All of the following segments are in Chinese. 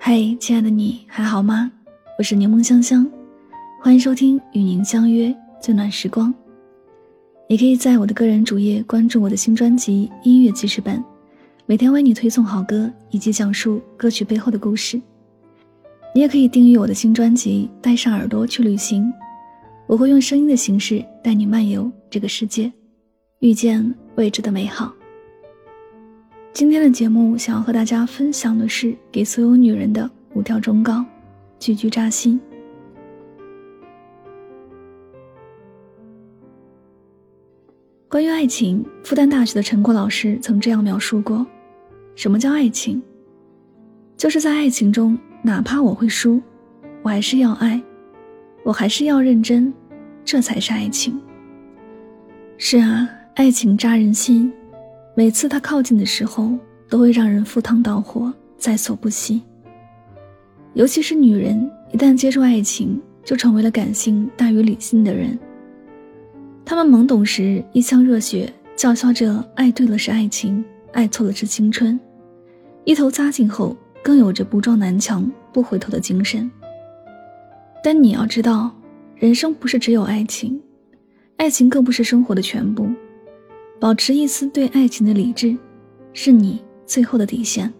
嘿，亲爱的你还好吗？我是柠檬香香，欢迎收听与您相约最暖时光。你可以在我的个人主页关注我的新专辑《音乐记事本》，每天为你推送好歌以及讲述歌曲背后的故事。你也可以订阅我的新专辑《带上耳朵去旅行》，我会用声音的形式带你漫游这个世界，遇见未知的美好。今天的节目想要和大家分享的是给所有女人的五条忠告，句句扎心。关于爱情，复旦大学的陈果老师曾这样描述过：什么叫爱情？就是在爱情中，哪怕我会输，我还是要爱，我还是要认真，这才是爱情。是啊，爱情扎人心，每次他靠近的时候，都会让人赴汤蹈火，在所不惜。尤其是女人，一旦接触爱情，就成为了感性大于理性的人。他们懵懂时一腔热血，叫嚣着爱对了是爱情，爱错了是青春，一头扎进后更有着不撞南墙不回头的精神。但你要知道，人生不是只有爱情，爱情更不是生活的全部。保持一丝对爱情的理智，是你最后的底线。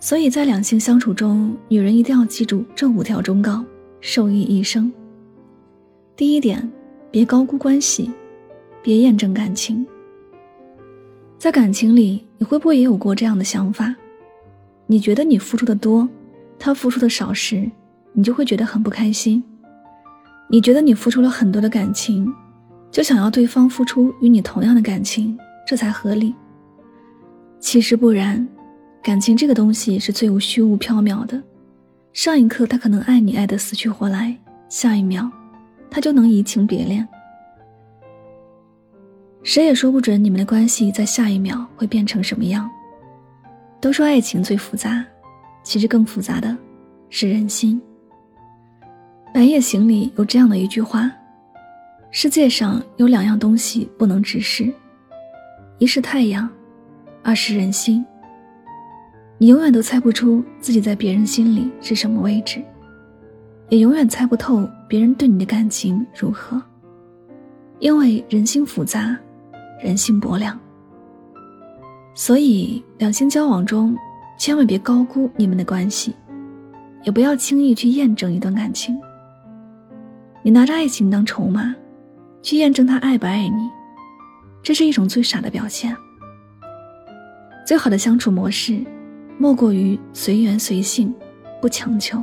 所以在两性相处中，女人一定要记住这五条忠告，受益一生。第一点。别高估关系，别验证感情。在感情里，你会不会也有过这样的想法？你觉得你付出的多，他付出的少时，你就会觉得很不开心。你觉得你付出了很多的感情，就想要对方付出与你同样的感情，这才合理。其实不然，感情这个东西是最无虚无缥缈的。上一刻他可能爱你爱得死去活来，下一秒。他就能移情别恋，谁也说不准你们的关系在下一秒会变成什么样。都说爱情最复杂，其实更复杂的是人心。《白夜行》里有这样的一句话：世界上有两样东西不能直视，一是太阳，二是人心。你永远都猜不出自己在别人心里是什么位置。也永远猜不透别人对你的感情如何，因为人心复杂，人性薄凉。所以两性交往中，千万别高估你们的关系，也不要轻易去验证一段感情。你拿着爱情当筹码，去验证他爱不爱你，这是一种最傻的表现。最好的相处模式，莫过于随缘随性，不强求。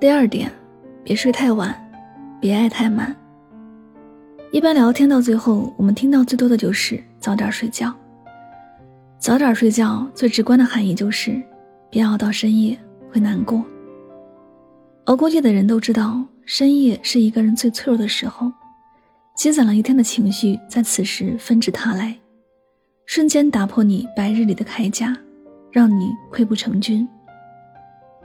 第二点，别睡太晚，别爱太满。一般聊天到最后，我们听到最多的就是早点睡觉。早点睡觉最直观的含义就是，别熬到深夜会难过。熬过夜的人都知道，深夜是一个人最脆弱的时候，积攒了一天的情绪在此时纷至沓来，瞬间打破你白日里的铠甲，让你溃不成军。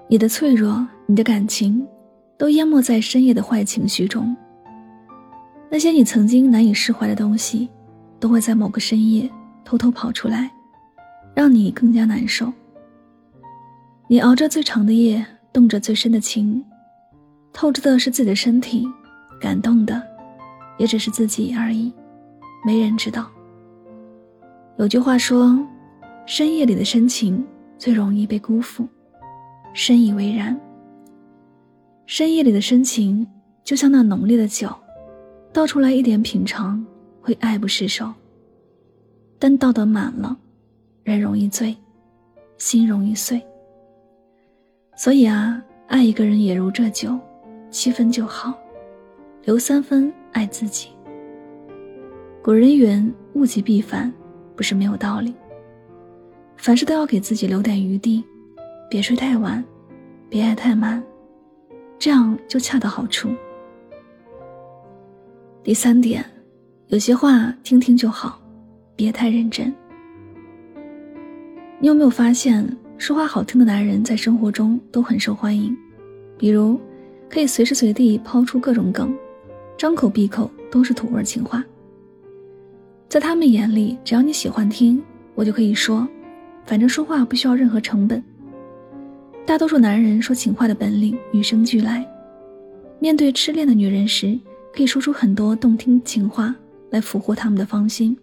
你的脆弱。你的感情都淹没在深夜的坏情绪中，那些你曾经难以释怀的东西，都会在某个深夜偷偷跑出来，让你更加难受。你熬着最长的夜，动着最深的情，透支的是自己的身体，感动的也只是自己而已，没人知道。有句话说，深夜里的深情最容易被辜负，深以为然。深夜里的深情，就像那浓烈的酒，倒出来一点品尝，会爱不释手。但倒得满了，人容易醉，心容易碎。所以啊，爱一个人也如这酒，七分就好，留三分爱自己。古人云：“物极必反”，不是没有道理。凡事都要给自己留点余地，别睡太晚，别爱太满。这样就恰到好处。第三点，有些话听听就好，别太认真。你有没有发现，说话好听的男人在生活中都很受欢迎？比如，可以随时随地抛出各种梗，张口闭口都是土味情话。在他们眼里，只要你喜欢听，我就可以说，反正说话不需要任何成本。大多数男人说情话的本领与生俱来，面对痴恋的女人时，可以说出很多动听情话来俘获他们的芳心。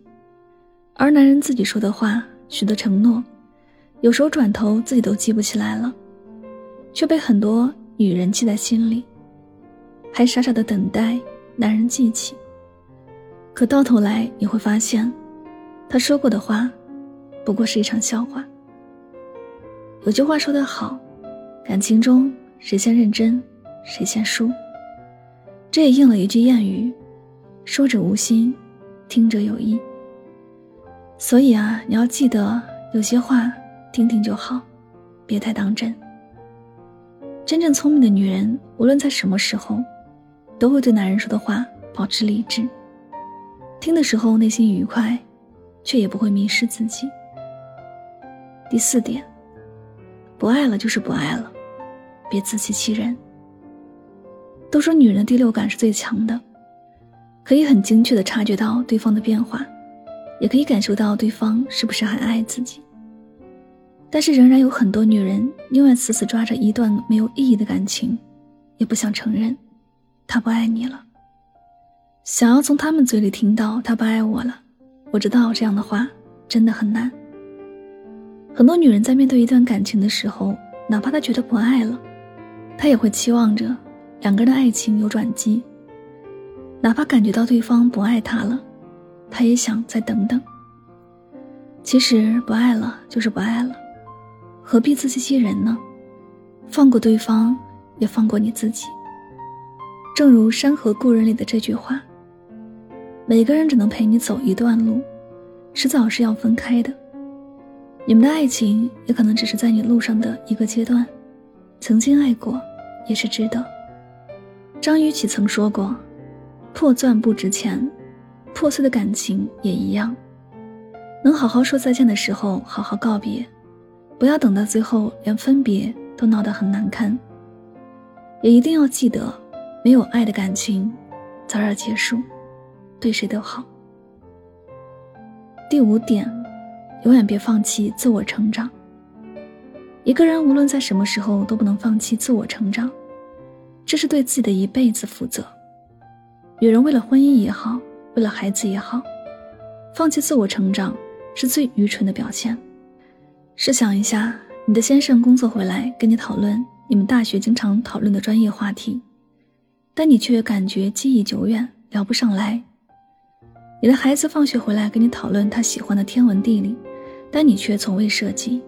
而男人自己说的话、许的承诺，有时候转头自己都记不起来了，却被很多女人记在心里，还傻傻的等待男人记起。可到头来你会发现，他说过的话，不过是一场笑话。有句话说得好，感情中谁先认真，谁先输。这也应了一句谚语：说者无心，听者有意。所以啊，你要记得，有些话听听就好，别太当真。真正聪明的女人，无论在什么时候，都会对男人说的话保持理智，听的时候内心愉快，却也不会迷失自己。第四点，不爱了就是不爱了，别自欺欺人。都说女人第六感是最强的，可以很精确的察觉到对方的变化。也可以感受到对方是不是还爱自己，但是仍然有很多女人宁愿死死抓着一段没有意义的感情，也不想承认他不爱你了。想要从他们嘴里听到他不爱我了，我知道这样的话真的很难。很多女人在面对一段感情的时候，哪怕她觉得不爱了，她也会期望着两个人的爱情有转机，哪怕感觉到对方不爱她了。她也想再等等。其实不爱了就是不爱了，何必自欺欺人呢？放过对方，也放过你自己。正如《山河故人》里的这句话：“每个人只能陪你走一段路，迟早是要分开的。你们的爱情也可能只是在你路上的一个阶段，曾经爱过，也是值得。”张雨绮曾说过：“破钻不值钱。”破碎的感情也一样，能好好说再见的时候好好告别，不要等到最后连分别都闹得很难堪。也一定要记得，没有爱的感情，早点结束，对谁都好。第五点，永远别放弃自我成长。一个人无论在什么时候都不能放弃自我成长，这是对自己的一辈子负责。女人为了婚姻也好。为了孩子也好，放弃自我成长是最愚蠢的表现。试想一下，你的先生工作回来跟你讨论你们大学经常讨论的专业话题，但你却感觉记忆久远，聊不上来。你的孩子放学回来跟你讨论他喜欢的天文地理，但你却从未涉及，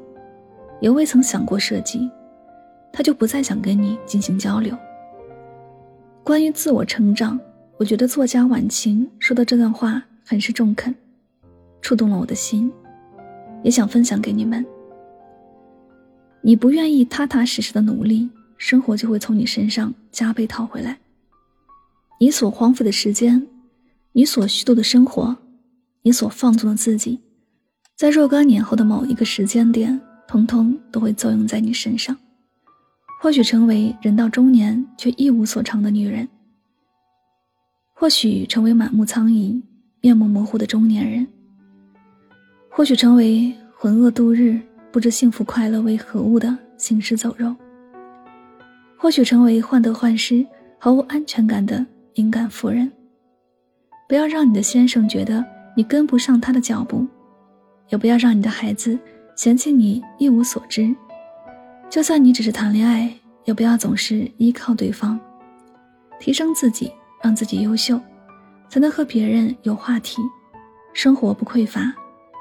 也未曾想过涉及，他就不再想跟你进行交流。关于自我成长。我觉得作家晚晴说的这段话很是中肯，触动了我的心，也想分享给你们。你不愿意踏踏实实的努力，生活就会从你身上加倍讨回来。你所荒废的时间，你所虚度的生活，你所放纵的自己，在若干年后的某一个时间点，通通都会作用在你身上。或许成为人到中年却一无所长的女人。或许成为满目苍痍、面目模糊的中年人；或许成为浑噩度日、不知幸福快乐为何物的行尸走肉；或许成为患得患失、毫无安全感的敏感妇人。不要让你的先生觉得你跟不上他的脚步，也不要让你的孩子嫌弃你一无所知。就算你只是谈恋爱，也不要总是依靠对方，提升自己。让自己优秀，才能和别人有话题；生活不匮乏，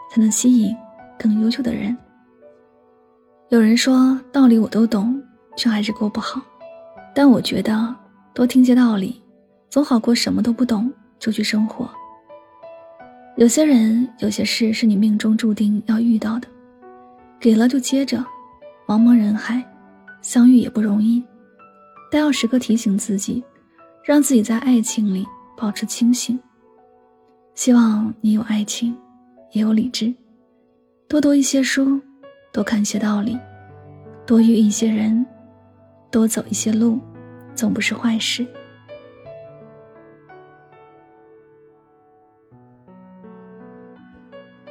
才能吸引更优秀的人。有人说道理我都懂，却还是过不好。但我觉得多听些道理，总好过什么都不懂就去生活。有些人、有些事是你命中注定要遇到的，给了就接着。茫茫人海，相遇也不容易，但要时刻提醒自己。让自己在爱情里保持清醒。希望你有爱情，也有理智，多读一些书，多看些道理，多遇一些人，多走一些路，总不是坏事。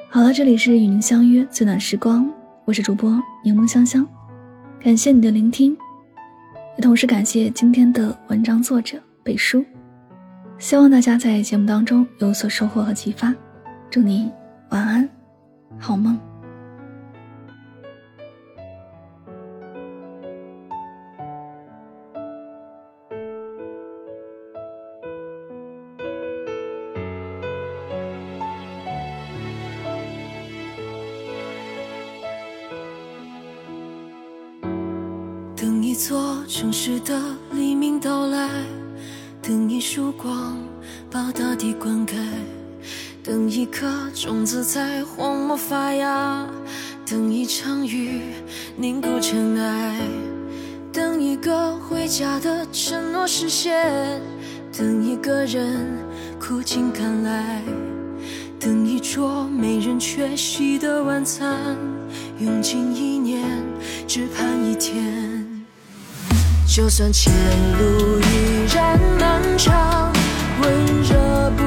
好了，这里是与您相约最暖时光，我是主播柠檬香香，感谢你的聆听，也同时感谢今天的文章作者北叔，希望大家在节目当中有所收获和启发，祝你晚安，好梦。城市的黎明到来，等一束光把大地灌溉，等一颗种子在荒漠发芽，等一场雨凝固尘埃，等一个回家的承诺实现，等一个人苦尽甘来，等一桌没人缺席的晚餐，用尽一年只盼一天。就算前路依然漫长，温热不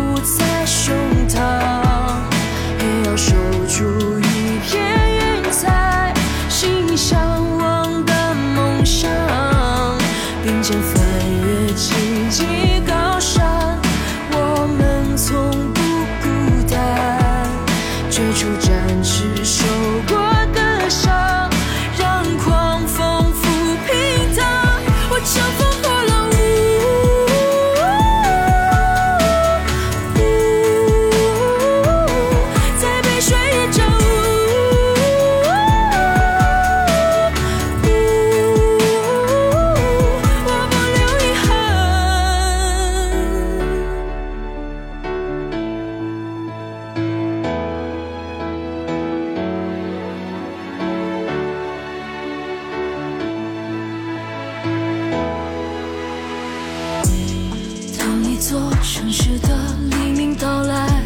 座城市的黎明到来，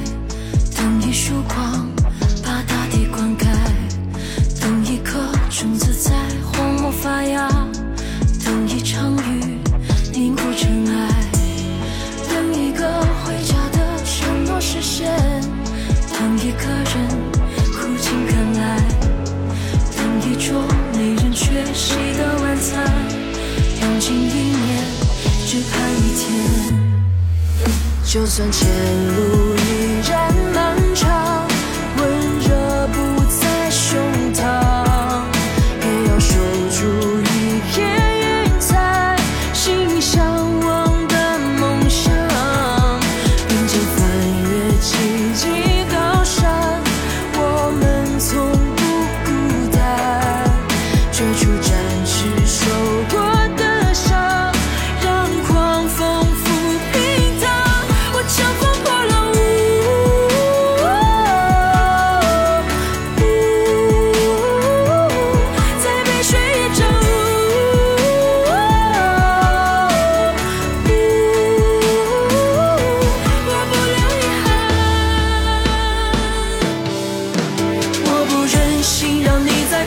等一束光把大地灌溉，等一颗种子在荒漠发芽，等一场雨凝固尘埃，等一个回家的承诺实现，等一个人苦尽甘来，等一桌没人缺席的晚餐，用尽一年只盼一天。就算前路依然漫长，温热不在胸膛，也要守住一片云彩，心向往的梦想，并肩翻越荆棘高山，我们从不孤单，追逐展翅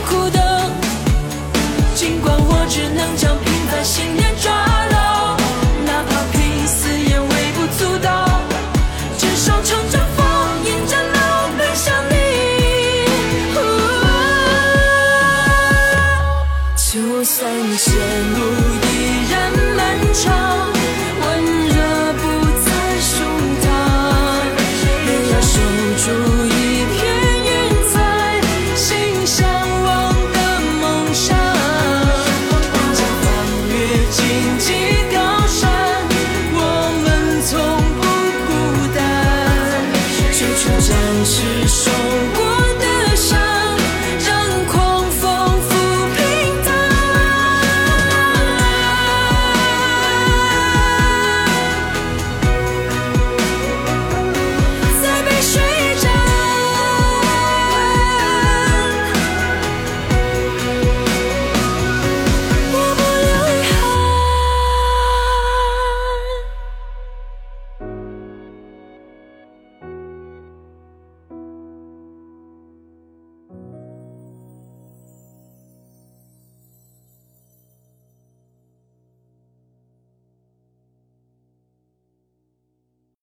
苦等，尽管我只能将平凡信念抓牢，哪怕拼死也微不足道，至少乘着风，迎着浪奔向你。就算前路依然漫长，